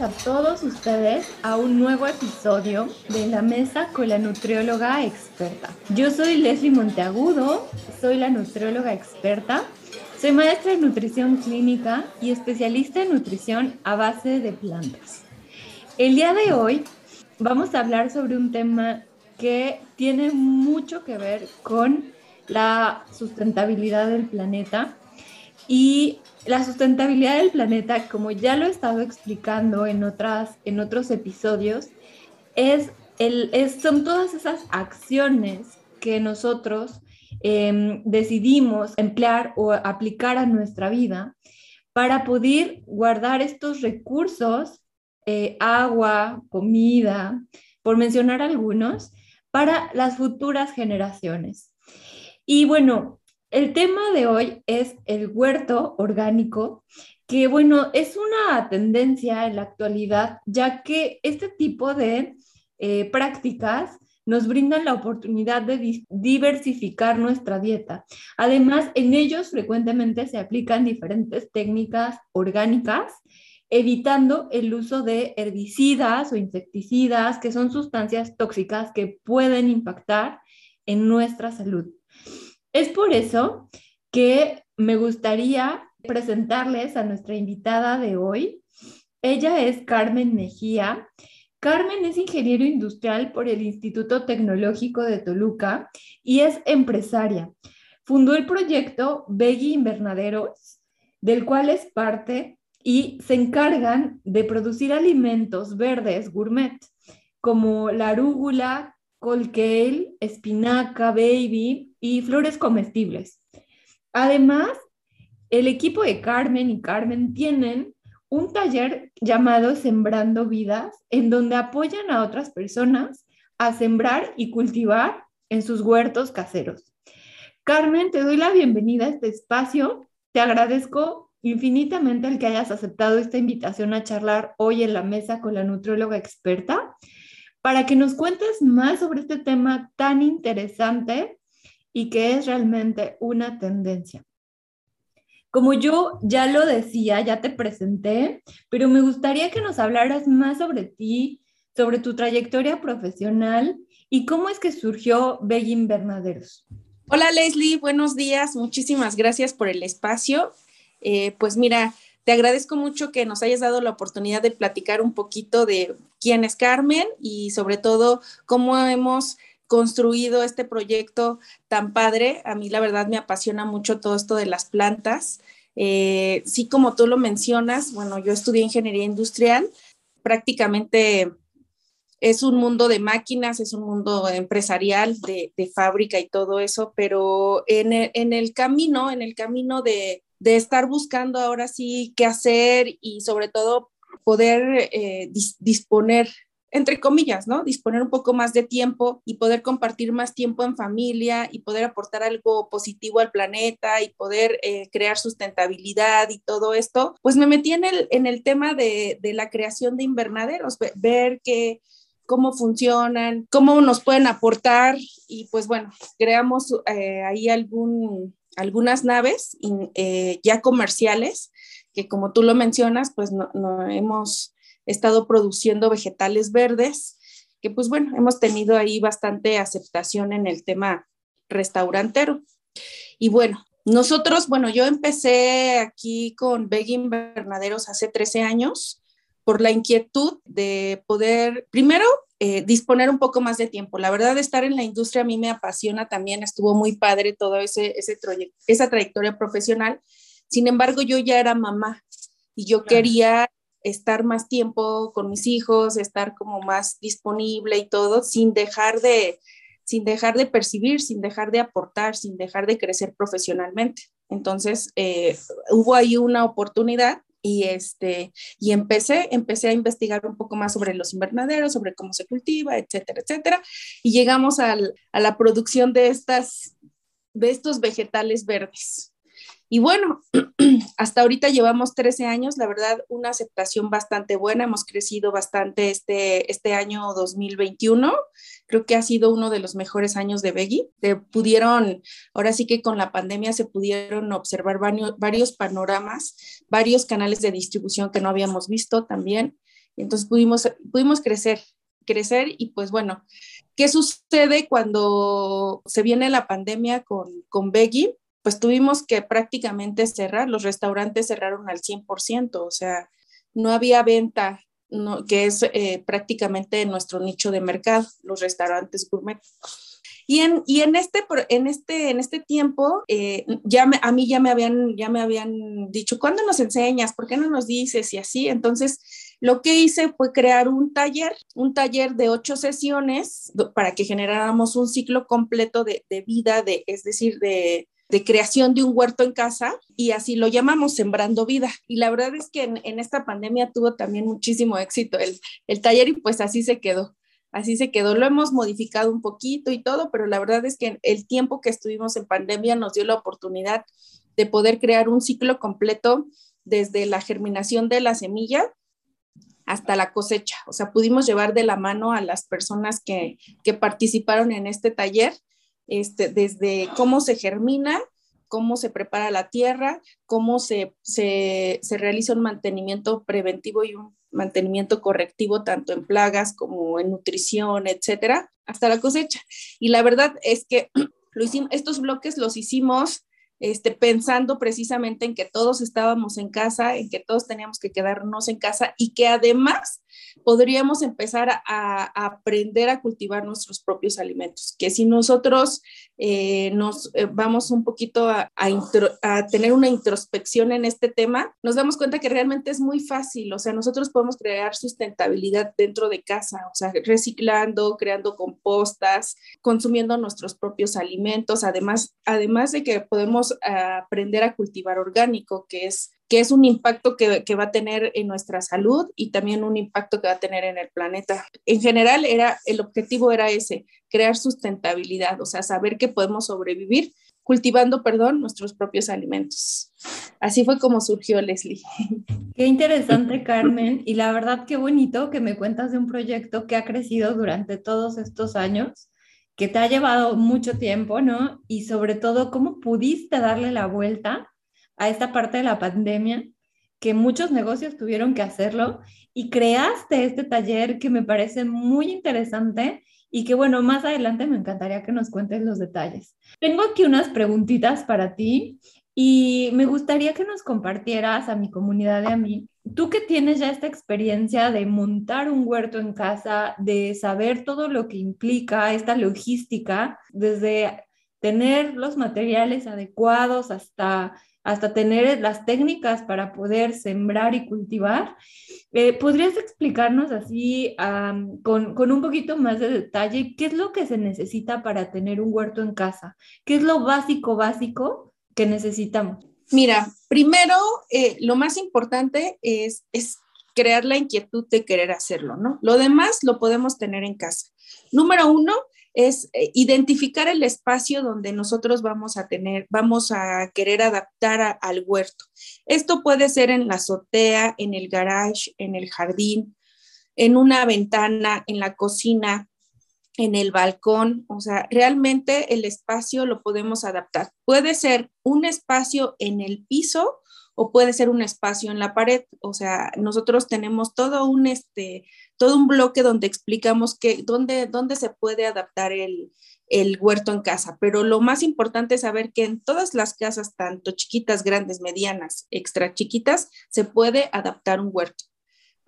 A todos ustedes a un nuevo episodio de La Mesa con la Nutrióloga Experta. Yo soy Leslie Monteagudo, soy la nutrióloga experta, soy maestra de nutrición clínica y especialista en nutrición a base de plantas. El día de hoy vamos a hablar sobre un tema que tiene mucho que ver con la sustentabilidad del planeta y la sustentabilidad del planeta, como ya lo he estado explicando en, otras, en otros episodios, es el, son todas esas acciones que nosotros em, decidimos emplear o aplicar a nuestra vida para poder guardar estos recursos, eh, agua, comida, por mencionar algunos, para las futuras generaciones. Y bueno, el tema de hoy es el huerto orgánico, que bueno, es una tendencia en la actualidad, ya que este tipo de eh, prácticas nos brindan la oportunidad de diversificar nuestra dieta. Además, en ellos frecuentemente se aplican diferentes técnicas orgánicas, evitando el uso de herbicidas o insecticidas, que son sustancias tóxicas que pueden impactar en nuestra salud. Es por eso que me gustaría presentarles a nuestra invitada de hoy. Ella es Carmen Mejía. Carmen es ingeniero industrial por el Instituto Tecnológico de Toluca y es empresaria. Fundó el proyecto Veggie Invernaderos, del cual es parte y se encargan de producir alimentos verdes gourmet como la arúgula, colquel, espinaca, baby y flores comestibles. Además, el equipo de Carmen y Carmen tienen un taller llamado Sembrando Vidas, en donde apoyan a otras personas a sembrar y cultivar en sus huertos caseros. Carmen, te doy la bienvenida a este espacio. Te agradezco infinitamente el que hayas aceptado esta invitación a charlar hoy en la mesa con la nutróloga experta para que nos cuentes más sobre este tema tan interesante y que es realmente una tendencia. Como yo ya lo decía, ya te presenté, pero me gustaría que nos hablaras más sobre ti, sobre tu trayectoria profesional y cómo es que surgió Bella Invernaderos. Hola Leslie, buenos días, muchísimas gracias por el espacio. Eh, pues mira, te agradezco mucho que nos hayas dado la oportunidad de platicar un poquito de quién es Carmen y sobre todo cómo hemos construido este proyecto tan padre. A mí la verdad me apasiona mucho todo esto de las plantas. Eh, sí, como tú lo mencionas, bueno, yo estudié ingeniería industrial, prácticamente es un mundo de máquinas, es un mundo empresarial, de, fábrica y todo eso, pero en el camino, en el camino de, de estar buscando ahora sí qué hacer y sobre todo poder eh, disponer, entre comillas, ¿no? Disponer un poco más de tiempo y poder compartir más tiempo en familia y poder aportar algo positivo al planeta y poder eh, crear sustentabilidad y todo esto, pues me metí en el, en el tema de, de la creación de invernaderos, ver que cómo funcionan, cómo nos pueden aportar y pues bueno, creamos eh, ahí algún algunas naves eh, ya comerciales, que como tú lo mencionas, pues no, hemos estado produciendo vegetales verdes, que pues bueno, hemos tenido ahí bastante aceptación en el tema restaurantero. Y bueno, nosotros, bueno, yo empecé aquí con Veggie Invernaderos hace 13 años por la inquietud de poder, primero, eh, disponer un poco más de tiempo. La verdad, estar en la industria a mí me apasiona también, estuvo muy padre todo ese, ese esa trayectoria profesional. Sin embargo, yo ya era mamá y yo quería estar más tiempo con mis hijos, estar como más disponible y todo, sin dejar de, sin dejar de percibir, sin dejar de aportar, sin dejar de crecer profesionalmente. Entonces, eh, hubo ahí una oportunidad y este y empecé empecé a investigar un poco más sobre los invernaderos sobre cómo se cultiva etcétera etcétera y llegamos a la producción de estas de estos vegetales verdes Y bueno, hasta ahorita llevamos 13 años, la verdad, una aceptación bastante buena, hemos crecido bastante este, este año 2021, creo que ha sido uno de los mejores años de Beggy. Se pudieron, ahora sí que con la pandemia se pudieron observar varios, panoramas, varios canales de distribución que no habíamos visto también, entonces pudimos, pudimos crecer, crecer y pues bueno, ¿qué sucede cuando se viene la pandemia con, con Beggy? Pues tuvimos que prácticamente cerrar, los restaurantes cerraron al 100%, o sea, no había venta, que es eh, prácticamente nuestro nicho de mercado, los restaurantes gourmet. Y en, y en, este, en, este, en este tiempo, eh, ya a mí ya me, habían, ya me habían dicho, ¿cuándo nos enseñas? ¿Por qué no nos dices? Y así, entonces lo que hice fue crear un taller, un taller de ocho sesiones para que generáramos un ciclo completo de, de vida, de, es decir, de, de creación de un huerto en casa y así lo llamamos Sembrando Vida. Y la verdad es que en, esta pandemia tuvo también muchísimo éxito el, el taller y pues así se quedó. Así se quedó, lo hemos modificado un poquito y todo, pero la verdad es que el tiempo que estuvimos en pandemia nos dio la oportunidad de poder crear un ciclo completo desde la germinación de la semilla hasta la cosecha. O sea, pudimos llevar de la mano a las personas que, que participaron en este taller este, desde cómo se germina, cómo se prepara la tierra, cómo se, se, se, realiza un mantenimiento preventivo y un mantenimiento correctivo tanto en plagas como en nutrición, etcétera, hasta la cosecha. Y la verdad es que lo estos bloques los hicimos este, pensando precisamente en que todos estábamos en casa, en que todos teníamos que quedarnos en casa y que además podríamos empezar a, aprender a cultivar nuestros propios alimentos, que si nosotros eh, nos eh, vamos un poquito a, a, tener una introspección en este tema, nos damos cuenta que realmente es muy fácil, o sea, nosotros podemos crear sustentabilidad dentro de casa, o sea, reciclando, creando compostas, consumiendo nuestros propios alimentos, además, además de que podemos aprender a cultivar orgánico, que es que es un impacto que, va a tener en nuestra salud y también un impacto que va a tener en el planeta. En general, era, el objetivo era ese, crear sustentabilidad, o sea, saber que podemos sobrevivir cultivando, perdón, nuestros propios alimentos. Así fue como surgió Leslie. Qué interesante, Carmen, y la verdad qué bonito que me cuentas de un proyecto que ha crecido durante todos estos años, que te ha llevado mucho tiempo, ¿no? Y sobre todo, ¿cómo pudiste darle la vuelta a esta parte de la pandemia, que muchos negocios tuvieron que hacerlo y creaste este taller que me parece muy interesante y que bueno, más adelante me encantaría que nos cuentes los detalles. Tengo aquí unas preguntitas para ti y me gustaría que nos compartieras a mi comunidad de a mí, tú que tienes ya esta experiencia de montar un huerto en casa, de saber todo lo que implica esta logística, desde tener los materiales adecuados hasta hasta tener las técnicas para poder sembrar y cultivar. Eh, ¿Podrías explicarnos así, con, un poquito más de detalle, qué es lo que se necesita para tener un huerto en casa? ¿Qué es lo básico, básico que necesitamos? Mira, primero, eh, lo más importante es, es crear la inquietud de querer hacerlo, ¿no? Lo demás lo podemos tener en casa. Número uno, es eh, identificar el espacio donde nosotros vamos a tener, vamos a querer adaptar al huerto. Esto puede ser en la azotea, en el garage, en el jardín, en una ventana, en la cocina, en el balcón, o sea, realmente el espacio lo podemos adaptar. Puede ser un espacio en el piso o puede ser un espacio en la pared, o sea, nosotros tenemos todo un este todo un bloque donde explicamos que, dónde, dónde se puede adaptar el, el huerto en casa, pero lo más importante es saber que en todas las casas, tanto chiquitas, grandes, medianas, extra chiquitas, se puede adaptar un huerto,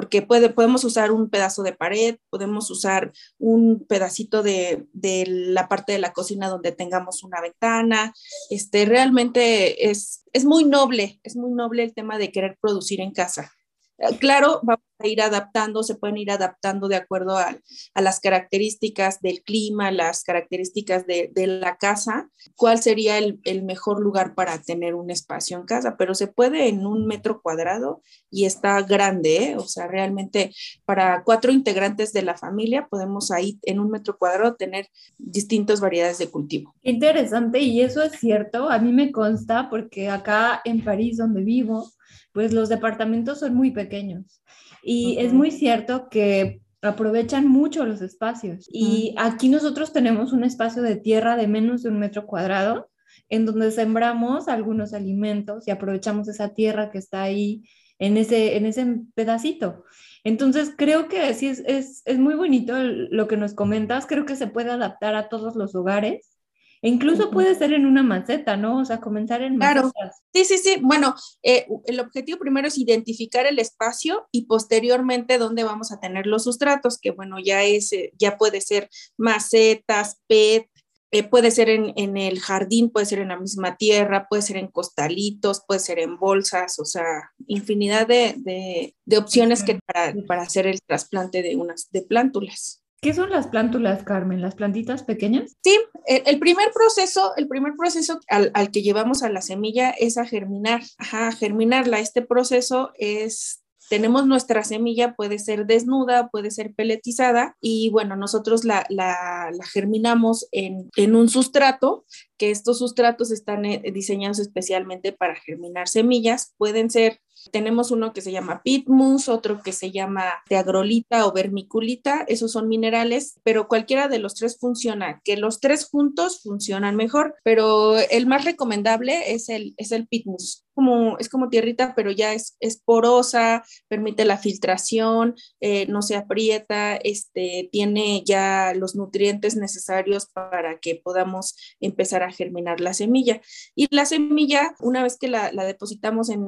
porque puede, podemos usar un pedazo de pared, podemos usar un pedacito de, de, la parte de la cocina donde tengamos una ventana, este, realmente es, es muy noble, es muy noble el tema de querer producir en casa. Eh, claro, vamos a ir adaptando, se pueden ir adaptando de acuerdo a, las características del clima, las características de, la casa, cuál sería el, mejor lugar para tener un espacio en casa, pero se puede en un metro cuadrado y está grande, ¿eh? o sea, realmente para cuatro integrantes de la familia podemos ahí en un metro cuadrado tener distintas variedades de cultivo. Interesante, y eso es cierto, a mí me consta porque acá en París, donde vivo, pues los departamentos son muy pequeños. Y es muy cierto que aprovechan mucho los espacios. Y aquí nosotros tenemos un espacio de tierra de menos de un metro cuadrado en donde sembramos algunos alimentos y aprovechamos esa tierra que está ahí en ese, en ese pedacito. Entonces, creo que sí es, es, es muy bonito lo que nos comentas, creo que se puede adaptar a todos los hogares e incluso puede ser en una maceta, ¿no? O sea, comenzar en claro. Sí, sí, sí. Bueno, eh, el objetivo primero es identificar el espacio y posteriormente dónde vamos a tener los sustratos, que bueno, ya es, eh, ya puede ser macetas, PET, eh, puede ser en, en, el jardín, puede ser en la misma tierra, puede ser en costalitos, puede ser en bolsas, o sea, infinidad de, de, de opciones que para, para, hacer el trasplante de unas de plántulas. ¿Qué son las plántulas, Carmen? ¿Las plantitas pequeñas? Sí, el, primer proceso, el primer proceso al, al, que llevamos a la semilla es a germinar, ajá, germinarla. Este proceso es tenemos nuestra semilla, puede ser desnuda, puede ser peletizada y bueno, nosotros la, la, germinamos en, en, un sustrato, que estos sustratos están eh, diseñados especialmente para germinar semillas, pueden ser tenemos uno que se llama pitmus, otro que se llama teagrolita o vermiculita, esos son minerales, pero cualquiera de los tres funciona, que los tres juntos funcionan mejor, pero el más recomendable es el, es el pitmus. Como, es como tierrita, pero ya es, es porosa, permite la filtración, eh, no se aprieta, este, tiene ya los nutrientes necesarios para que podamos empezar a germinar la semilla. Y la semilla, una vez que la, la depositamos en,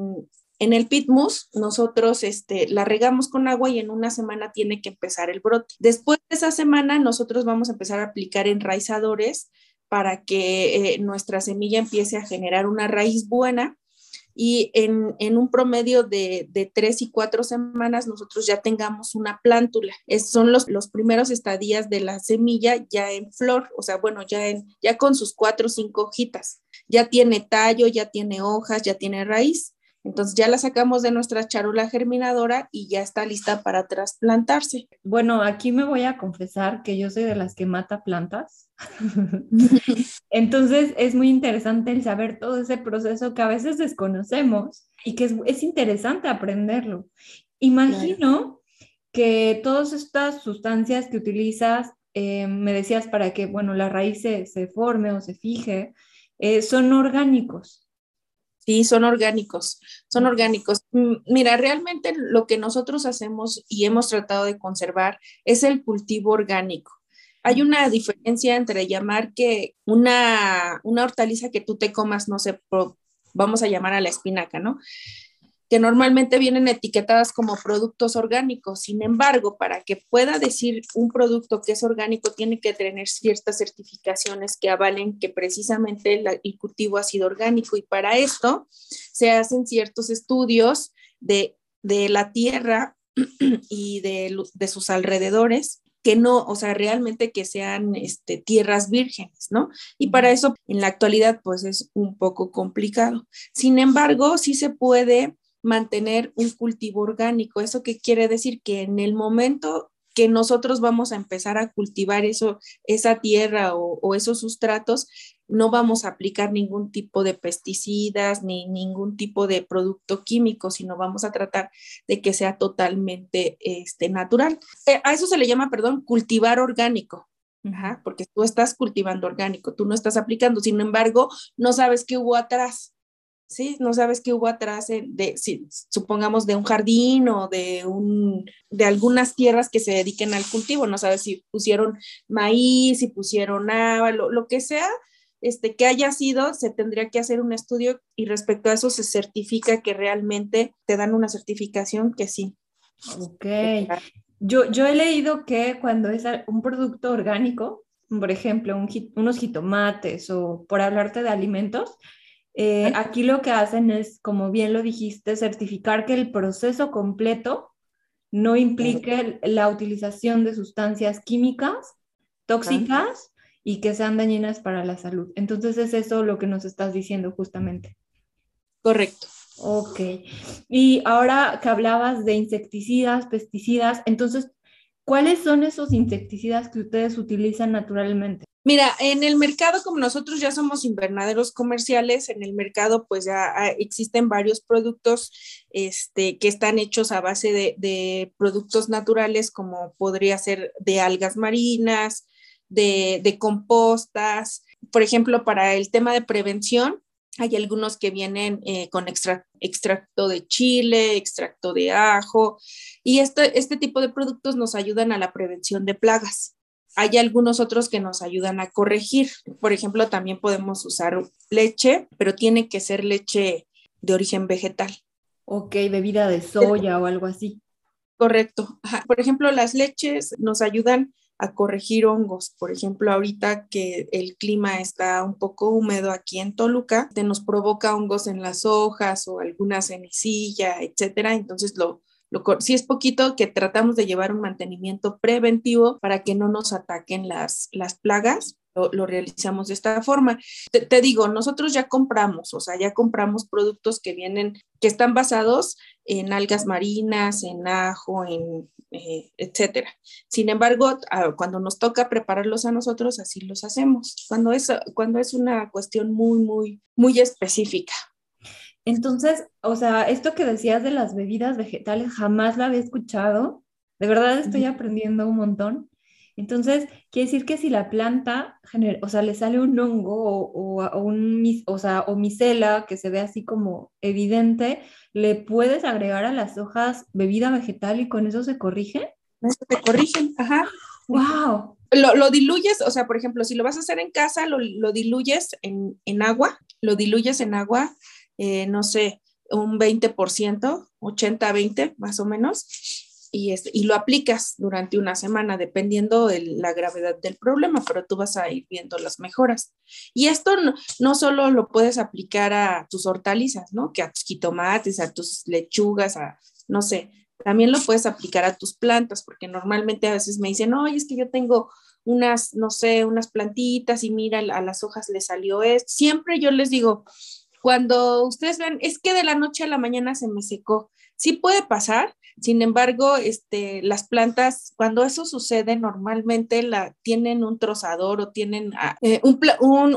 en el pitmus, nosotros este, la regamos con agua y en una semana tiene que empezar el brote. Después de esa semana, nosotros vamos a empezar a aplicar enraizadores para que eh, nuestra semilla empiece a generar una raíz buena y en, un promedio de, tres y cuatro semanas nosotros ya tengamos una plántula. Es, son los, primeros estadías de la semilla ya en flor, o sea, bueno, ya, en, ya con sus cuatro o cinco hojitas. Ya tiene tallo, ya tiene hojas, ya tiene raíz. Entonces ya la sacamos de nuestra charola germinadora y ya está lista para trasplantarse. Bueno, aquí me voy a confesar que yo soy de las que mata plantas. Entonces es muy interesante el saber todo ese proceso que a veces desconocemos y que es, interesante aprenderlo. Imagino que todas estas sustancias que utilizas, eh, me decías para que, bueno, la raíz se, forme o se fije, eh, son orgánicos. Sí, son orgánicos, son orgánicos. Mira, realmente lo que nosotros hacemos y hemos tratado de conservar es el cultivo orgánico. Hay una diferencia entre llamar que una, una hortaliza que tú te comas, no sé, vamos a llamar a la espinaca, ¿no? Que normalmente vienen etiquetadas como productos orgánicos. Sin embargo, para que pueda decir un producto que es orgánico, tiene que tener ciertas certificaciones que avalen que precisamente el cultivo ha sido orgánico. Y para esto se hacen ciertos estudios de, la tierra y de, de, sus alrededores que no, o sea, realmente que sean este, tierras vírgenes, ¿no? Y para eso en la actualidad pues es un poco complicado. Sin embargo, sí se puede mantener un cultivo orgánico. ¿Eso qué quiere decir? Que en el momento que nosotros vamos a empezar a cultivar eso, esa tierra o, esos sustratos, no vamos a aplicar ningún tipo de pesticidas ni ningún tipo de producto químico, sino vamos a tratar de que sea totalmente este, natural. Eh, a eso se le llama, perdón, cultivar orgánico. porque tú estás cultivando orgánico, tú no estás aplicando, sin embargo, no sabes qué hubo atrás. ¿Sí? No sabes qué hubo atrás de, supongamos, de un jardín o de, un, de algunas tierras que se dediquen al cultivo, no sabes si pusieron maíz, si pusieron agua, lo, que sea, este, que haya sido, se tendría que hacer un estudio y respecto a eso se certifica que realmente te dan una certificación que sí. Ok. Yo, yo he leído que cuando es un producto orgánico, por ejemplo, unos jitomates o por hablarte de alimentos, Eh, aquí lo que hacen es, como bien lo dijiste, certificar que el proceso completo no implique la utilización de sustancias químicas tóxicas y que sean dañinas para la salud. Entonces es eso lo que nos estás diciendo justamente. Correcto. Ok. Y ahora que hablabas de insecticidas, pesticidas, entonces, ¿cuáles son esos insecticidas que ustedes utilizan naturalmente? Mira, en el mercado, como nosotros ya somos invernaderos comerciales, en el mercado pues ya existen varios productos este, que están hechos a base de, de productos naturales, como podría ser de algas marinas, de, de compostas. Por ejemplo, para el tema de prevención, hay algunos que vienen eh, con extracto de chile, extracto de ajo, y este, este tipo de productos nos ayudan a la prevención de plagas. Hay algunos otros que nos ayudan a corregir. Por ejemplo, también podemos usar leche, pero tiene que ser leche de origen vegetal. Ok, bebida de soya o algo así. Correcto. Por ejemplo, las leches nos ayudan a corregir hongos. Por ejemplo, ahorita que el clima está un poco húmedo aquí en Toluca, te nos provoca hongos en las hojas o alguna cenicilla, etcétera. Entonces, lo, si es poquito que tratamos de llevar un mantenimiento preventivo para que no nos ataquen las, las plagas. Lo, realizamos de esta forma. Te, digo, nosotros ya compramos, o sea, ya compramos productos que vienen, que están basados en algas marinas, en ajo, en eh, etcétera. Sin embargo, cuando nos toca prepararlos a nosotros, así los hacemos. Cuando es, cuando es una cuestión muy, muy, muy específica. Entonces, o sea, esto que decías de las bebidas vegetales jamás la había escuchado. De verdad estoy aprendiendo un montón. Entonces, quiere decir que si la planta, o sea, le sale un hongo o, o, un, o, sea, o micela que se ve así como evidente, ¿le puedes agregar a las hojas bebida vegetal y con eso se corrige? Eso se corrigen, ajá. ¡Wow! Lo, lo, diluyes, o sea, por ejemplo, si lo vas a hacer en casa, lo, lo diluyes en, en, agua, lo diluyes en agua eh, no sé, un 20%, 80-20 más o menos, y, este, y lo aplicas durante una semana, dependiendo de la gravedad del problema, pero tú vas a ir viendo las mejoras. Y esto no, solo lo puedes aplicar a tus hortalizas, ¿no? Que a tus jitomates, a tus lechugas, a, no sé, también lo puedes aplicar a tus plantas, porque normalmente a veces me dicen, oye, es que yo tengo unas, no sé, unas plantitas y mira, a las hojas le salió esto. Siempre yo les digo, cuando ustedes ven, es que de la noche a la mañana se me secó. Sí puede pasar, sin embargo, este, las plantas, cuando eso sucede, normalmente la, tienen un trozador o tienen ah, eh,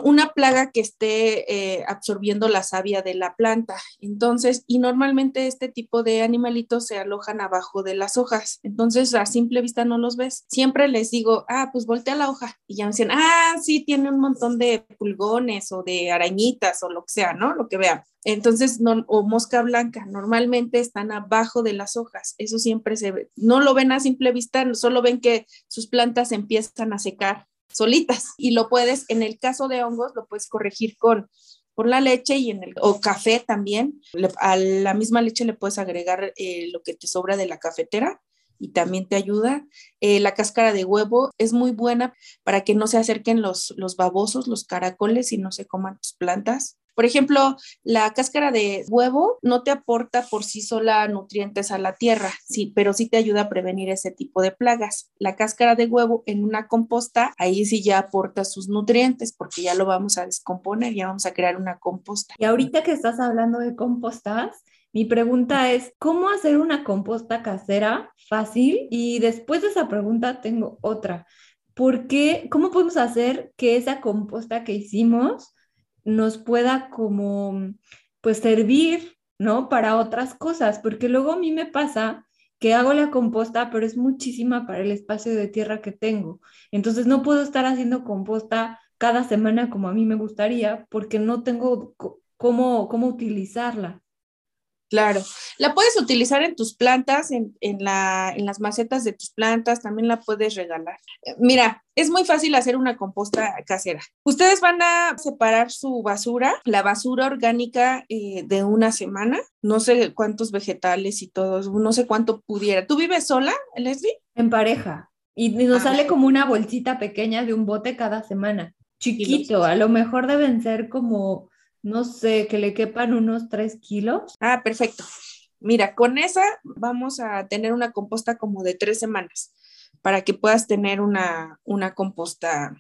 una plaga que esté eh, absorbiendo la savia de la planta. Entonces, y normalmente este tipo de animalitos se alojan abajo de las hojas. Entonces, a simple vista no los ves. Siempre les digo, ah, pues voltea la hoja. Y ya me dicen, ah, sí, tiene un montón de pulgones o de arañitas o lo que sea, ¿no? Lo que vean. Entonces, no, o mosca blanca, normalmente están abajo de las hojas. Eso siempre se ve. No lo ven a simple vista, solo ven que sus plantas empiezan a secar solitas. Y lo puedes, en el caso de hongos, lo puedes corregir con, con la leche y en el, o café también. a la misma leche le puedes agregar eh, lo que te sobra de la cafetera y también te ayuda. Eh, la cáscara de huevo es muy buena para que no se acerquen los, los babosos, los caracoles y no se coman tus plantas. Por ejemplo, la cáscara de huevo no te aporta por sí sola nutrientes a la tierra, sí, pero sí te ayuda a prevenir ese tipo de plagas. La cáscara de huevo en una composta, ahí sí ya aporta sus nutrientes porque ya lo vamos a descomponer, ya vamos a crear una composta. Y ahorita que estás hablando de compostas, mi pregunta es, ¿cómo hacer una composta casera fácil? Y después de esa pregunta tengo otra. ¿Por qué, cómo podemos hacer que esa composta que hicimos nos pueda como, pues servir, ¿no? Para otras cosas, porque luego a mí me pasa que hago la composta, pero es muchísima para el espacio de tierra que tengo. Entonces no puedo estar haciendo composta cada semana como a mí me gustaría, porque no tengo cómo, cómo utilizarla. Claro, la puedes utilizar en tus plantas, en, en, la, en, las macetas de tus plantas, también la puedes regalar. Eh, mira, es muy fácil hacer una composta casera. Ustedes van a separar su basura, la basura orgánica eh, de una semana, no sé cuántos vegetales y todos, no sé cuánto pudiera. ¿Tú vives sola, Leslie? En pareja. Y nos ah, sale como una bolsita pequeña de un bote cada semana. Chiquito, a lo mejor deben ser como no sé, que le quepan unos tres kilos. Ah, perfecto. Mira, con esa vamos a tener una composta como de tres semanas para que puedas tener una, una composta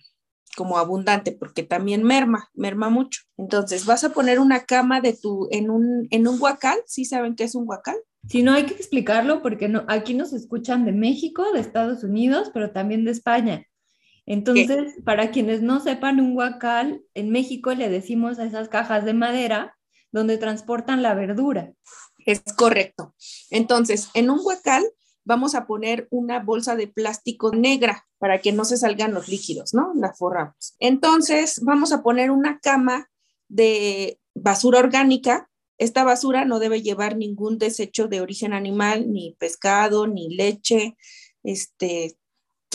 como abundante, porque también merma, merma mucho. Entonces, vas a poner una cama de tu, en un, en un huacal, ¿sí saben qué es un huacal? Si no, hay que explicarlo porque no, aquí nos escuchan de México, de Estados Unidos, pero también de España. Entonces, para quienes no sepan, un huacal, en México le decimos a esas cajas de madera donde transportan la verdura. Es correcto. Entonces, en un huacal vamos a poner una bolsa de plástico negra para que no se salgan los líquidos, ¿no? La forramos. Entonces, vamos a poner una cama de basura orgánica. Esta basura no debe llevar ningún desecho de origen animal, ni pescado, ni leche, este,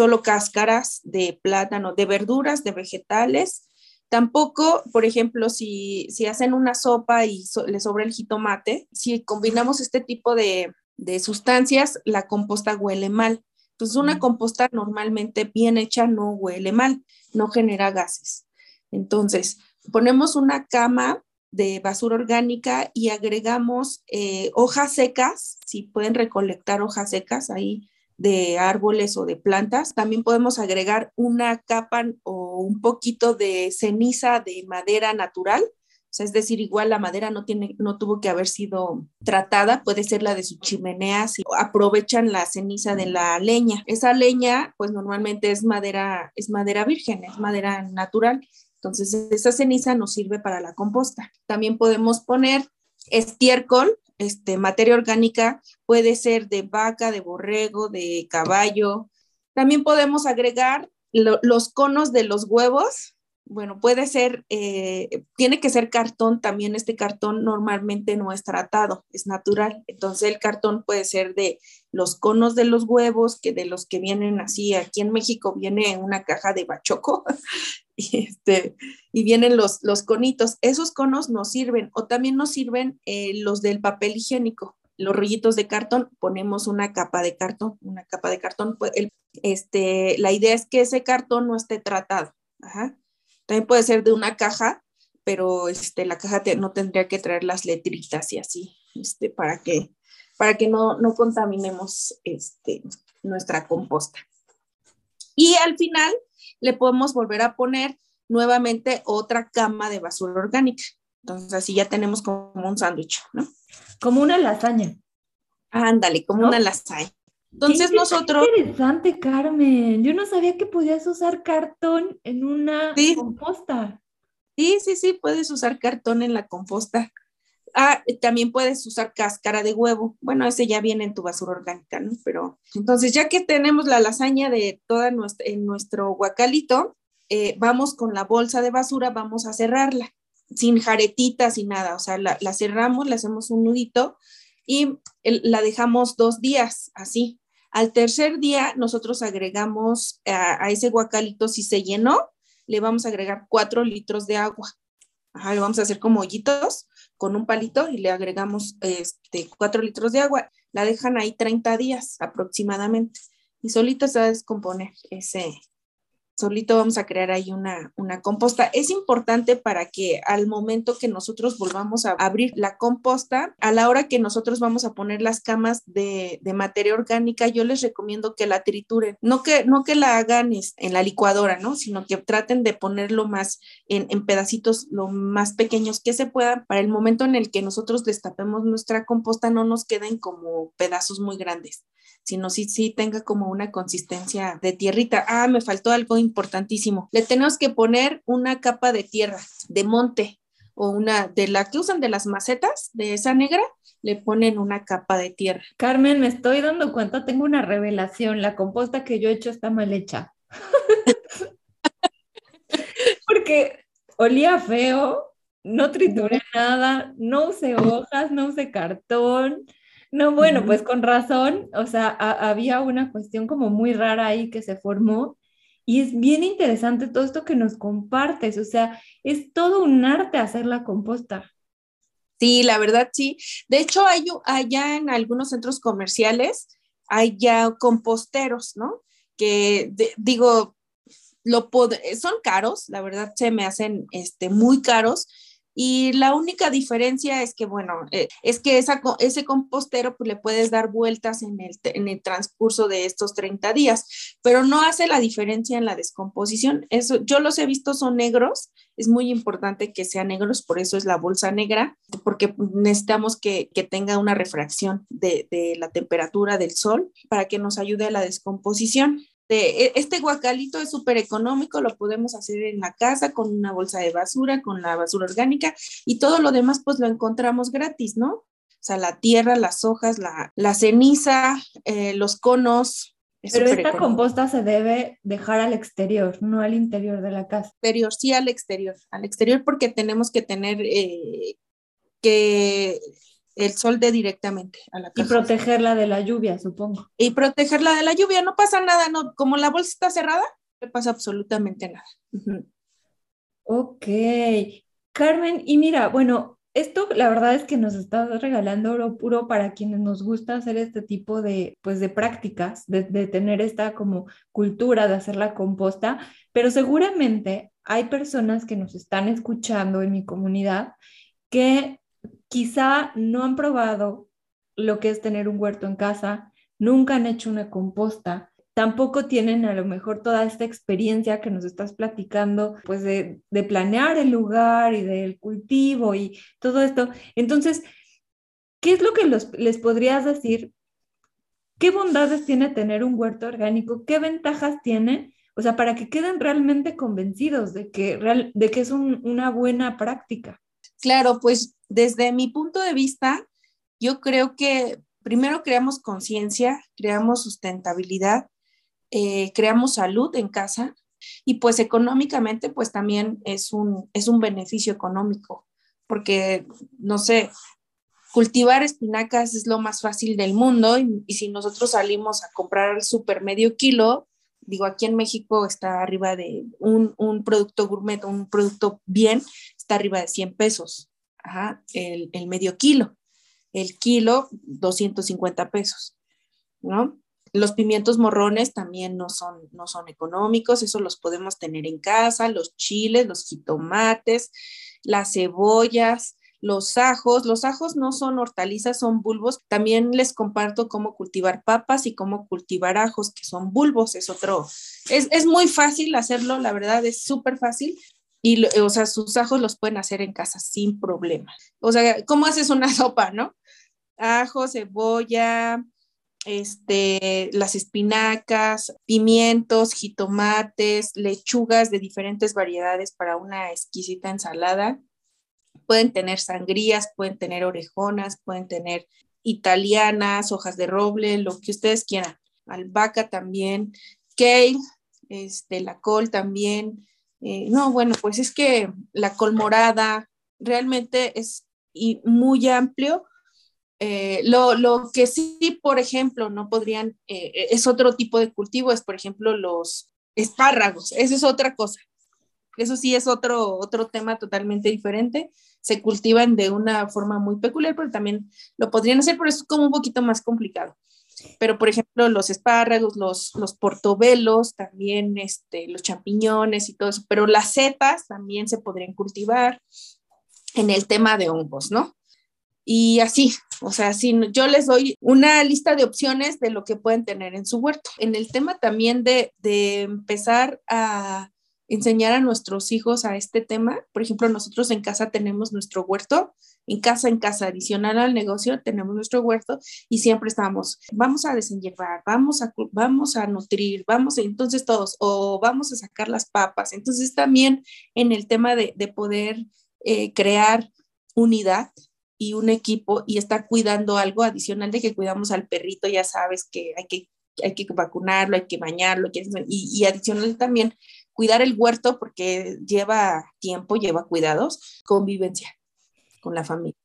solo cáscaras de plátano, de verduras, de vegetales. Tampoco, por ejemplo, si, si hacen una sopa y le sobra el jitomate, si combinamos este tipo de, de sustancias, la composta huele mal. Entonces, una composta normalmente bien hecha no huele mal, no genera gases. Entonces, ponemos una cama de basura orgánica y agregamos eh, hojas secas, si pueden recolectar hojas secas, ahí de árboles o de plantas. También podemos agregar una capa o un poquito de ceniza de madera natural. O sea, es decir, igual la madera no, tiene, no tuvo que haber sido tratada, puede ser la de su chimenea, si aprovechan la ceniza de la leña. Esa leña, pues normalmente es madera, es madera virgen, es madera natural. Entonces, esa ceniza nos sirve para la composta. También podemos poner estiércol, este, materia orgánica puede ser de vaca, de borrego, de caballo. También podemos agregar los conos de los huevos. Bueno, puede ser, eh, tiene que ser cartón también. Este cartón normalmente no es tratado, es natural. Entonces el cartón puede ser de los conos de los huevos, que de los que vienen así. Aquí en México viene una caja de bachoco y, este, y vienen los, los conitos. Esos conos nos sirven o también nos sirven eh, los del papel higiénico. Los rollitos de cartón, ponemos una capa de cartón, una capa de cartón. Pues este, la idea es que ese cartón no esté tratado. También puede ser de una caja, pero este, la caja no tendría que traer las letritas y así, este, para que, para que no, no contaminemos este, nuestra composta. Y al final, le podemos volver a poner nuevamente otra cama de basura orgánica. Entonces así ya tenemos como un sándwich, ¿no? Como una lasaña. Ándale, como una lasaña. Entonces nosotros... Qué interesante, Carmen. Yo no sabía que podías usar cartón en una composta. Sí, sí, sí, puedes usar cartón en la composta. Ah, también puedes usar cáscara de huevo. Bueno, ese ya viene en tu basura orgánica, ¿no? Pero entonces, ya que tenemos la lasaña de toda nuestra, en nuestro guacalito, eh, vamos con la bolsa de basura, vamos a cerrarla, sin jaretitas y nada. O sea, la, cerramos, le hacemos un nudito y la dejamos dos días así. Al tercer día, nosotros agregamos a ese guacalito, si se llenó, le vamos a agregar cuatro litros de agua. Ajá, le vamos a hacer como hoyitos con un palito y le agregamos este, 4 litros de agua. La dejan ahí 30 días aproximadamente y solito se va a descomponer ese, solito vamos a crear ahí una, una composta. Es importante para que al momento que nosotros volvamos a abrir la composta, a la hora que nosotros vamos a poner las camas de, de materia orgánica, yo les recomiendo que la trituren, no que, no que la hagan en la licuadora, ¿no? Sino que traten de ponerlo más en, en pedacitos lo más pequeños que se puedan para el momento en el que nosotros destapemos nuestra composta no nos queden como pedazos muy grandes sino sí, sí tenga como una consistencia de tierrita. Ah, me faltó algo importantísimo. Le tenemos que poner una capa de tierra, de monte, o una de la que usan de las macetas, de esa negra, le ponen una capa de tierra. Carmen, me estoy dando cuenta, tengo una revelación, la composta que yo he hecho está mal hecha. Porque olía feo, no trituré nada, no usé hojas, no usé cartón, no, bueno, pues con razón, o sea, había una cuestión como muy rara ahí que se formó y es bien interesante todo esto que nos compartes, o sea, es todo un arte hacer la composta. Sí, la verdad sí. De hecho, hay allá en algunos centros comerciales hay ya composteros, ¿no? Que digo, lo son caros, la verdad se me hacen este, muy caros, Y la única diferencia es que, bueno, eh, es que esa, ese compostero pues, le puedes dar vueltas en el, en el transcurso de estos 30 días, pero no hace la diferencia en la descomposición. Eso, yo los he visto, son negros, es muy importante que sean negros, por eso es la bolsa negra, porque necesitamos que, que tenga una refracción de, de la temperatura del sol para que nos ayude a la descomposición. E, este guacalito es súper económico, lo podemos hacer en la casa con una bolsa de basura, con la basura orgánica y todo lo demás pues lo encontramos gratis, ¿no? O sea, la tierra, las hojas, la, la ceniza, eh, los conos. Pero esta composta se debe dejar al exterior, no al interior de la casa. Exterior, sí al exterior, al exterior porque tenemos que tener eh, que el sol de directamente a la caja. Y protegerla de la lluvia, supongo. Y protegerla de la lluvia, no pasa nada, no, como la bolsa está cerrada, no pasa absolutamente nada. Ok. Carmen, y mira, bueno, esto la verdad es que nos está regalando oro puro para quienes nos gusta hacer este tipo de, pues, de prácticas, de, de tener esta como cultura de hacer la composta, pero seguramente hay personas que nos están escuchando en mi comunidad que quizá no han probado lo que es tener un huerto en casa, nunca han hecho una composta, tampoco tienen a lo mejor toda esta experiencia que nos estás platicando, pues de, planear el lugar y del cultivo y todo esto. Entonces, ¿qué es lo que les podrías decir? ¿Qué bondades tiene tener un huerto orgánico? ¿Qué ventajas tiene? O sea, para que queden realmente convencidos de que, de que es una buena práctica. Claro, pues desde mi punto de vista, yo creo que primero creamos conciencia, creamos sustentabilidad, eh, creamos salud en casa y pues económicamente pues también es un, es un beneficio económico, porque no sé, cultivar espinacas es lo más fácil del mundo y, si nosotros salimos a comprar super medio kilo, digo, aquí en México está arriba de un, un producto gourmet, un producto bien, arriba de 100 pesos el, medio kilo. El kilo, 250 pesos, ¿no? Los pimientos morrones también no son, no son económicos, eso los podemos tener en casa, los chiles, los jitomates, las cebollas, los ajos. Los ajos no son hortalizas, son bulbos. También les comparto cómo cultivar papas y cómo cultivar ajos, que son bulbos. Es otro, es, es muy fácil hacerlo, la verdad es súper fácil. Y, o sea, sus ajos los pueden hacer en casa sin problema. O sea, ¿cómo haces una sopa, no? Ajo, cebolla, este, las espinacas, pimientos, jitomates, lechugas de diferentes variedades para una exquisita ensalada. Pueden tener sangrías, pueden tener orejonas, pueden tener italianas, hojas de roble, lo que ustedes quieran. Albahaca también, kale, este, la col también, eh, no, bueno, pues es que la colmorada realmente es muy amplio. Eh, lo, que sí, por ejemplo, no podrían, eh, es otro tipo de cultivo, es por ejemplo los espárragos, eso es otra cosa. Eso sí es otro, otro tema totalmente diferente. Se cultivan de una forma muy peculiar, pero también lo podrían hacer, pero es como un poquito más complicado. Pero, por ejemplo, los espárragos, los, los portobelos, también este, los champiñones y todo eso, pero las setas también se podrían cultivar en el tema de hongos, ¿no? Y así, o sea, si yo les doy una lista de opciones de lo que pueden tener en su huerto. En el tema también de, de empezar a enseñar a nuestros hijos a este tema, por ejemplo, nosotros en casa tenemos nuestro huerto en casa, en casa, adicional al negocio, tenemos nuestro huerto y siempre estamos, vamos a desenhiervar, vamos a, vamos a nutrir, vamos, entonces todos, o vamos a sacar las papas. Entonces también en el tema de, poder eh, crear unidad y un equipo y estar cuidando algo adicional de que cuidamos al perrito, ya sabes que hay que, hay que vacunarlo, hay que bañarlo, y, y adicional también cuidar el huerto porque lleva tiempo, lleva cuidados, convivencia con la familia.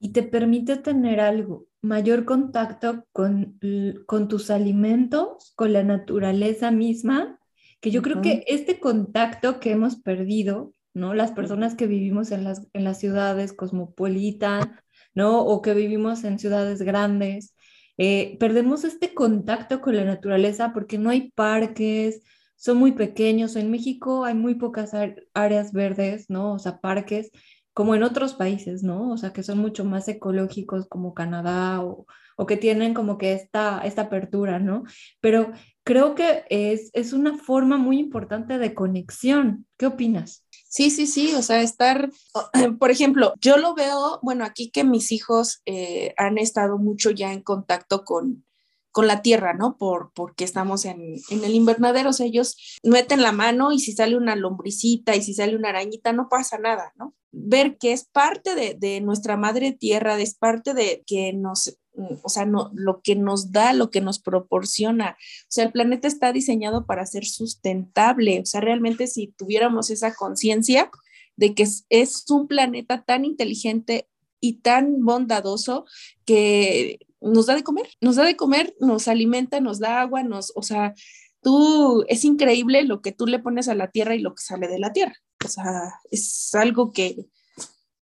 Y te permite tener algo, mayor contacto con, con tus alimentos, con la naturaleza misma, que yo creo que este contacto que hemos perdido, ¿no? Las personas que vivimos en las, en las ciudades cosmopolitas, ¿no? O que vivimos en ciudades grandes, eh, perdemos este contacto con la naturaleza porque no hay parques, son muy pequeños. En México hay muy pocas áreas verdes, ¿no? O sea, parques como en otros países, ¿no? O sea, que son mucho más ecológicos como Canadá o, o que tienen como que esta, esta apertura, ¿no? Pero creo que es, es una forma muy importante de conexión. ¿Qué opinas? Sí, sí, sí, o sea, estar, por ejemplo, yo lo veo, bueno, aquí que mis hijos eh, han estado mucho ya en contacto con, con la tierra, ¿no? Por, porque estamos en, en, el invernadero, o sea, ellos meten la mano y si sale una lombricita y si sale una arañita, no pasa nada, ¿no? Ver que es parte de, de nuestra madre tierra, es parte de que nos o sea, no, lo que nos da, lo que nos proporciona. O sea, el planeta está diseñado para ser sustentable. O sea, realmente si tuviéramos esa conciencia de que es, un planeta tan inteligente y tan bondadoso que nos da de comer, nos da de comer, nos alimenta, nos da agua, nos, o sea, tú, es increíble lo que tú le pones a la tierra y lo que sale de la tierra. O sea, es algo que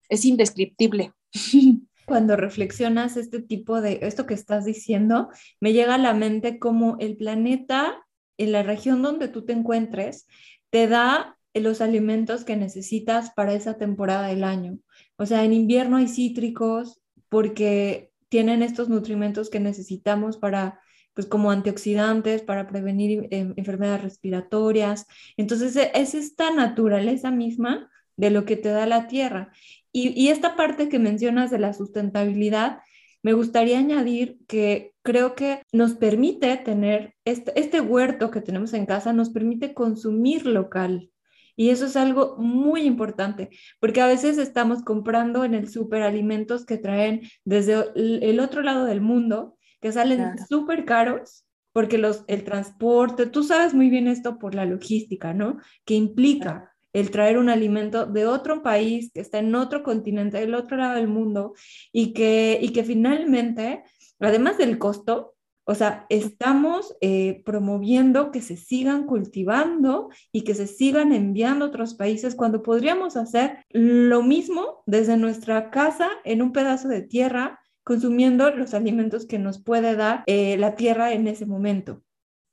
es indescriptible. cuando reflexionas este tipo de, esto que estás diciendo, me llega a la mente como el planeta en la región donde tú te encuentres te da los alimentos que necesitas para esa temporada del año. O sea, en invierno hay cítricos porque tienen estos nutrimentos que necesitamos para, pues como antioxidantes, para prevenir em, enfermedades respiratorias. Entonces, e, es esta naturaleza misma de lo que te da la tierra. Y, esta parte que mencionas de la sustentabilidad, me gustaría añadir que creo que nos permite tener este, este, huerto que tenemos en casa, nos permite consumir local. Y eso es algo muy importante, porque a veces estamos comprando en el súper alimentos que traen desde el otro lado del mundo, que salen súper caros, porque los, el transporte, tú sabes muy bien esto por la logística, ¿no? Que implica el traer un alimento de otro país que está en otro continente, del otro lado del mundo, y que, y que finalmente, además del costo, o sea, estamos eh, promoviendo que se sigan cultivando y que se sigan enviando a otros países cuando podríamos hacer lo mismo desde nuestra casa en un pedazo de tierra, consumiendo los alimentos que nos puede dar eh, la tierra en ese momento.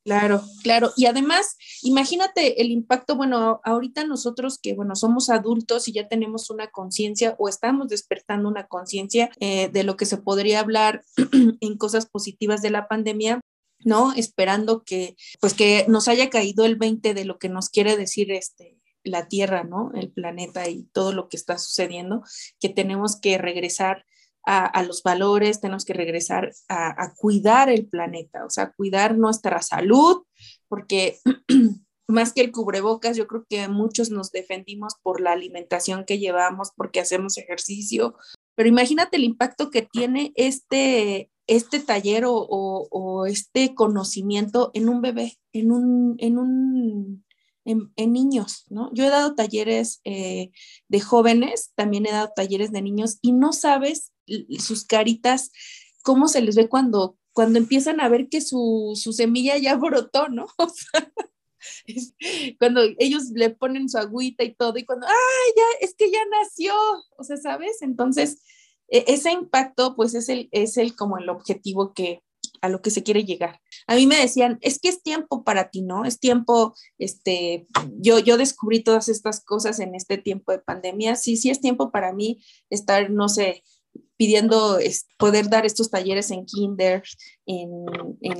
Claro, claro. Y además, imagínate el impacto, bueno, ahorita nosotros que, bueno, somos adultos y ya tenemos una conciencia o estamos despertando una conciencia eh, de lo que se podría hablar en cosas positivas de la pandemia, ¿no? Esperando que, pues que nos haya caído el 20 de lo que nos quiere decir este, la Tierra, ¿no? El planeta y todo lo que está sucediendo, que tenemos que regresar a, los valores, tenemos que regresar a, cuidar el planeta, o sea, cuidar nuestra salud, porque más que el cubrebocas, yo creo que muchos nos defendimos por la alimentación que llevamos, porque hacemos ejercicio, pero imagínate el impacto que tiene este, este taller o, este conocimiento en un bebé, en un, en un en, niños, ¿no? Yo he dado talleres eh, de jóvenes, también he dado talleres de niños y no sabes sus caritas, cómo se les ve cuando, cuando empiezan a ver que su, semilla ya brotó, ¿no? cuando ellos le ponen su agüita y todo, y cuando, ¡ay, ya, es que ya nació! O sea, ¿sabes? Entonces, e, ese impacto, pues es el, es el como el objetivo que, a lo que se quiere llegar. A mí me decían, es que es tiempo para ti, ¿no? Es tiempo, este, yo, yo descubrí todas estas cosas en este tiempo de pandemia. Sí, sí es tiempo para mí estar, no sé, pidiendo poder dar estos talleres en kinder, en,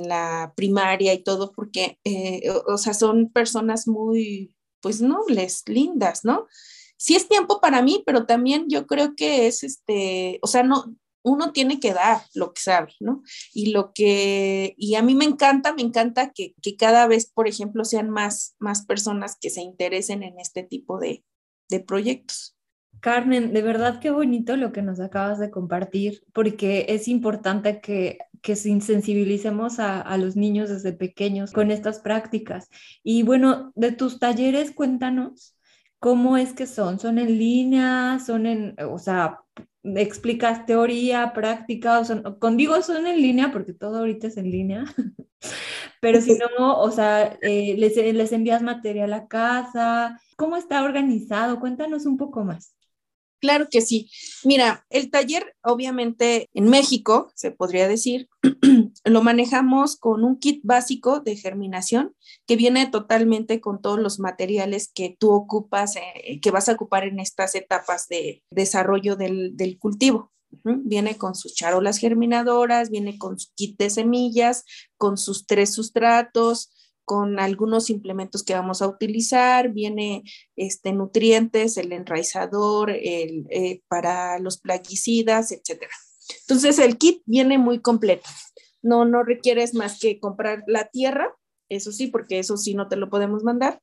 la primaria y todo, porque, eh, o, sea, son personas muy, pues, nobles, lindas, ¿no? Sí es tiempo para mí, pero también yo creo que es, este, o sea, no, uno tiene que dar lo que sabe, ¿no? Y lo que, y a mí me encanta, me encanta que, cada vez, por ejemplo, sean más, más personas que se interesen en este tipo de proyectos. Carmen, de verdad qué bonito lo que nos acabas de compartir, porque es importante que, que sensibilicemos a, a, los niños desde pequeños con estas prácticas. Y bueno, de tus talleres, cuéntanos cómo es que son. ¿Son en línea? ¿Son en, o sea, explicas teoría, práctica? O son, conmigo son en línea, porque todo ahorita es en línea. Pero si no, o sea, eh, les, les envías material a casa. ¿Cómo está organizado? Cuéntanos un poco más. Claro que sí. Mira, el taller, obviamente, en México, se podría decir, lo manejamos con un kit básico de germinación que viene totalmente con todos los materiales que tú ocupas, eh, que vas a ocupar en estas etapas de desarrollo del, del cultivo. Viene con sus charolas germinadoras, viene con su kit de semillas, con sus tres sustratos, con algunos implementos que vamos a utilizar, viene este, nutrientes, el enraizador, el, eh, para los plaguicidas, etc. Entonces el kit viene muy completo. No, no requieres más que comprar la tierra, eso sí, porque eso sí no te lo podemos mandar,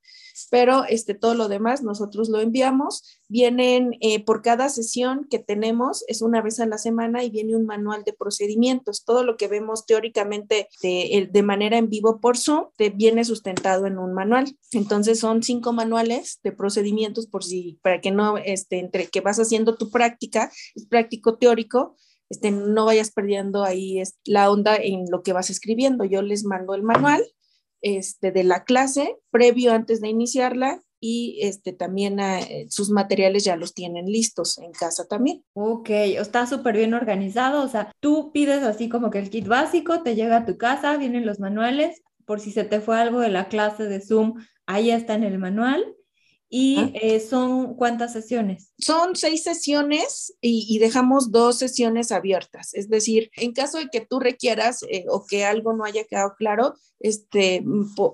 pero este, todo lo demás nosotros lo enviamos. Vienen eh, por cada sesión que tenemos, es una vez a la semana y viene un manual de procedimientos. Todo lo que vemos teóricamente de, manera en vivo por Zoom te viene sustentado en un manual. Entonces son cinco manuales de procedimientos por si, para que no, este, entre que vas haciendo tu práctica, es práctico teórico, este, no vayas perdiendo ahí la onda en lo que vas escribiendo. Yo les mando el manual este, de la clase previo antes de iniciarla y este, también eh, sus materiales ya los tienen listos en casa también. Ok, está súper bien organizado, o sea, tú pides así como que el kit básico, te llega a tu casa, vienen los manuales, por si se te fue algo de la clase de Zoom, ahí está en el manual ¿Y ah. eh, son cuántas sesiones? Son seis sesiones y, dejamos dos sesiones abiertas. Es decir, en caso de que tú requieras eh, o que algo no haya quedado claro, este,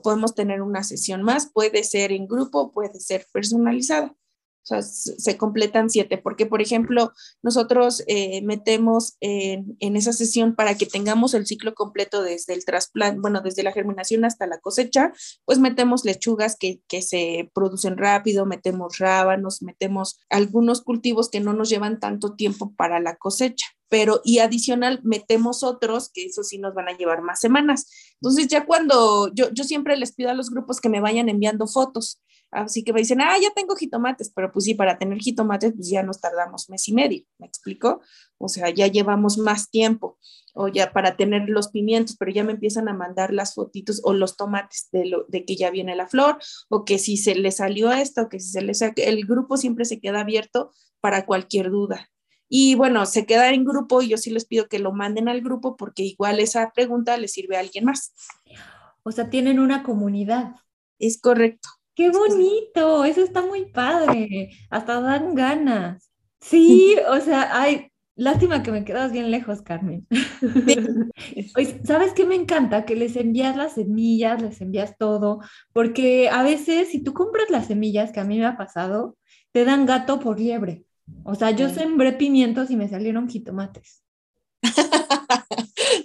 podemos tener una sesión más. Puede ser en grupo, puede ser personalizada. O sea, se completan siete, porque por ejemplo, nosotros eh, metemos en, esa sesión para que tengamos el ciclo completo desde el trasplante, bueno, desde la germinación hasta la cosecha, pues metemos lechugas que, que se producen rápido, metemos rábanos, metemos algunos cultivos que no nos llevan tanto tiempo para la cosecha pero y adicional metemos otros que eso sí nos van a llevar más semanas. Entonces ya cuando yo, yo siempre les pido a los grupos que me vayan enviando fotos Así que me dicen, ah, ya tengo jitomates, pero pues sí, para tener jitomates, pues ya nos tardamos mes y medio, ¿me explico? O sea, ya llevamos más tiempo, o ya para tener los pimientos, pero ya me empiezan a mandar las fotitos o los tomates de, lo, de que ya viene la flor, o que si se le salió esto, que si se le salió, el grupo siempre se queda abierto para cualquier duda. Y bueno, se queda en grupo y yo sí les pido que lo manden al grupo porque igual esa pregunta le sirve a alguien más. O sea, tienen una comunidad. Es correcto. Qué bonito, eso está muy padre, hasta dan ganas. Sí, o sea, ay, lástima que me quedas bien lejos, Carmen. ¿Sabes qué me encanta? Que les envías las semillas, les envías todo, porque a veces si tú compras las semillas, que a mí me ha pasado, te dan gato por liebre. O sea, yo sembré pimientos y me salieron jitomates.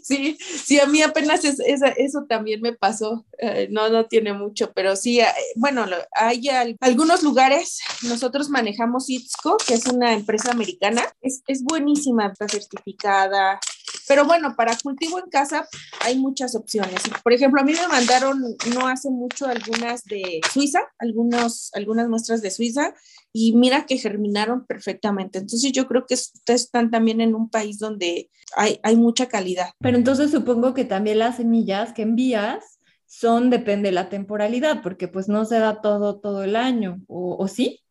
Sí, sí, a mí apenas eso también me pasó, eh, no, no tiene mucho, pero sí, eh, bueno, hay algunos lugares, nosotros manejamos ITSCO, que es una empresa americana, es, es buenísima, está certificada, pero bueno, para cultivo en casa hay muchas opciones. Por ejemplo, a mí me mandaron no hace mucho algunas de Suiza, algunos, algunas muestras de Suiza, y mira que germinaron perfectamente. Entonces yo creo que ustedes están también en un país donde hay, hay mucha calidad. Pero entonces supongo que también las semillas que envías son, depende de la temporalidad, porque pues no se da todo, todo el año, ¿o, o sí?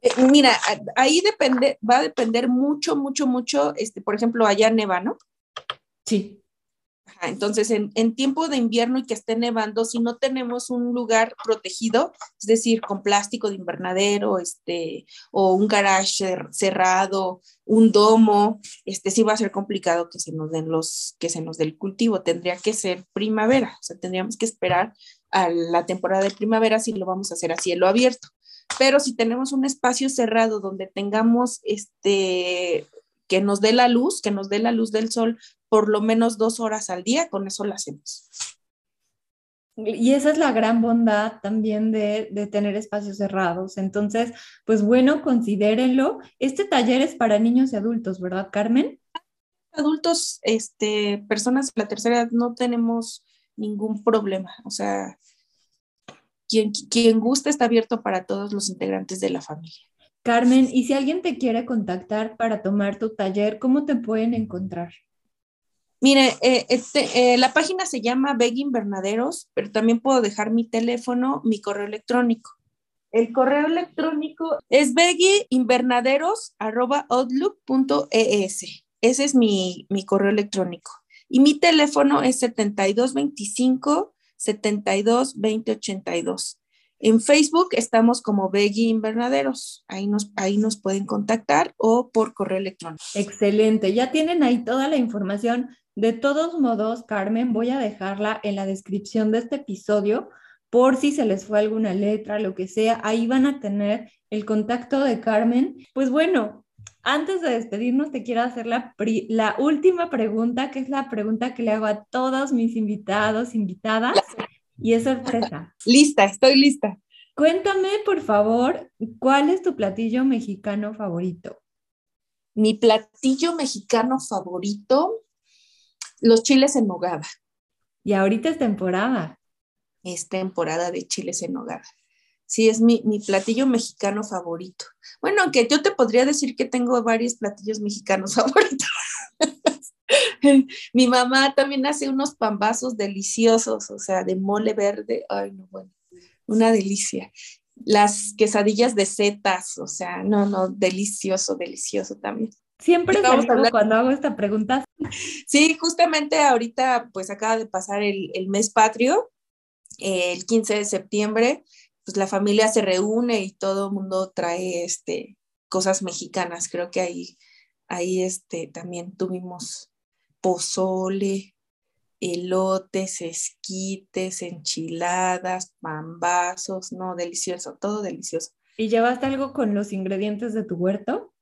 Eh, mira, ahí depende, va a depender mucho, mucho, mucho, este, por ejemplo, allá neva, ¿no? Sí. entonces, en, tiempo de invierno y que esté nevando, si no tenemos un lugar protegido, es decir, con plástico de invernadero, este, o un garage cerrado, un domo, este sí va a ser complicado que se nos den los, que se nos dé el cultivo. Tendría que ser primavera, o sea, tendríamos que esperar a la temporada de primavera si lo vamos a hacer a cielo abierto. Pero si tenemos un espacio cerrado donde tengamos este que nos dé la luz, que nos dé la luz del sol por lo menos dos horas al día, con eso lo hacemos. Y esa es la gran bondad también de, de, tener espacios cerrados. Entonces, pues bueno, considérenlo. Este taller es para niños y adultos, ¿verdad, Carmen? Adultos, este, personas de la tercera edad, no tenemos ningún problema. O sea, quien, quien guste está abierto para todos los integrantes de la familia. Carmen, y si alguien te quiere contactar para tomar tu taller, ¿cómo te pueden encontrar? Mire, eh, este, eh, la página se llama Beggy Invernaderos, pero también puedo dejar mi teléfono, mi correo electrónico. El correo electrónico es beggyinvernaderos.outlook.es. Ese es mi, mi correo electrónico. Y mi teléfono es 7225 722082. En Facebook estamos como Beggy Invernaderos. Ahí nos, ahí nos pueden contactar o por correo electrónico. Excelente. Ya tienen ahí toda la información. De todos modos, Carmen, voy a dejarla en la descripción de este episodio por si se les fue alguna letra, lo que sea. Ahí van a tener el contacto de Carmen. Pues bueno, antes de despedirnos, te quiero hacer la, la última pregunta, que es la pregunta que le hago a todos mis invitados, invitadas. Y es sorpresa. Lista, estoy lista. Cuéntame, por favor, ¿cuál es tu platillo mexicano favorito? Mi platillo mexicano favorito, los chiles en nogada. Y ahorita es temporada. Es temporada de chiles en nogada. Sí, es mi, mi, platillo mexicano favorito. Bueno, aunque yo te podría decir que tengo varios platillos mexicanos favoritos. Mi mamá también hace unos pambazos deliciosos, o sea, de mole verde. Ay, no, bueno, una delicia. Las quesadillas de setas, o sea, no, no, delicioso, delicioso también. Siempre salgo cuando hago esta pregunta. Sí, justamente ahorita pues acaba de pasar el, el mes patrio, el 15 de septiembre, pues la familia se reúne y todo el mundo trae este, cosas mexicanas. Creo que ahí, ahí este, también tuvimos pozole, elotes, esquites, enchiladas, pambazos, no, delicioso, todo delicioso. ¿Y llevaste algo con los ingredientes de tu huerto?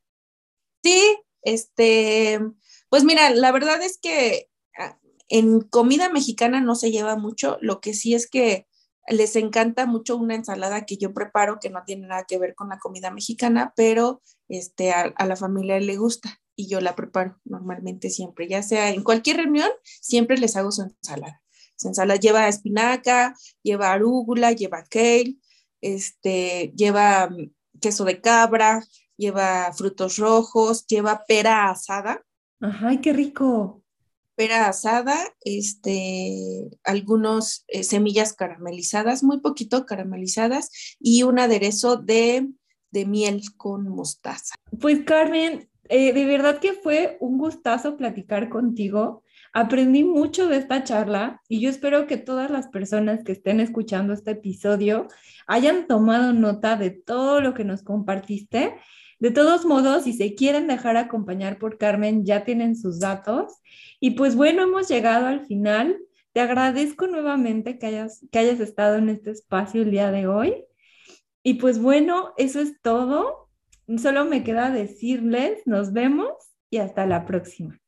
Sí, este, pues mira, la verdad es que ah, en comida mexicana no se lleva mucho, lo que sí es que les encanta mucho una ensalada que yo preparo que no tiene nada que ver con la comida mexicana, pero este, a, la familia le gusta y yo la preparo normalmente siempre, ya sea en cualquier reunión, siempre les hago su ensalada. Su ensalada lleva espinaca, lleva arúgula, lleva kale, este, lleva mm, queso de cabra, lleva frutos rojos, lleva pera asada. Ajá, qué rico. Pera asada, este, algunos eh, semillas caramelizadas, muy poquito caramelizadas, y un aderezo de, de miel con mostaza. Pues Carmen, eh, de verdad que fue un gustazo platicar contigo. Aprendí mucho de esta charla y yo espero que todas las personas que estén escuchando este episodio hayan tomado nota de todo lo que nos compartiste. De todos modos, si se quieren dejar acompañar por Carmen, ya tienen sus datos. Y pues bueno, hemos llegado al final. Te agradezco nuevamente que hayas, que hayas estado en este espacio el día de hoy. Y pues bueno, eso es todo. Solo me queda decirles, nos vemos y hasta la próxima.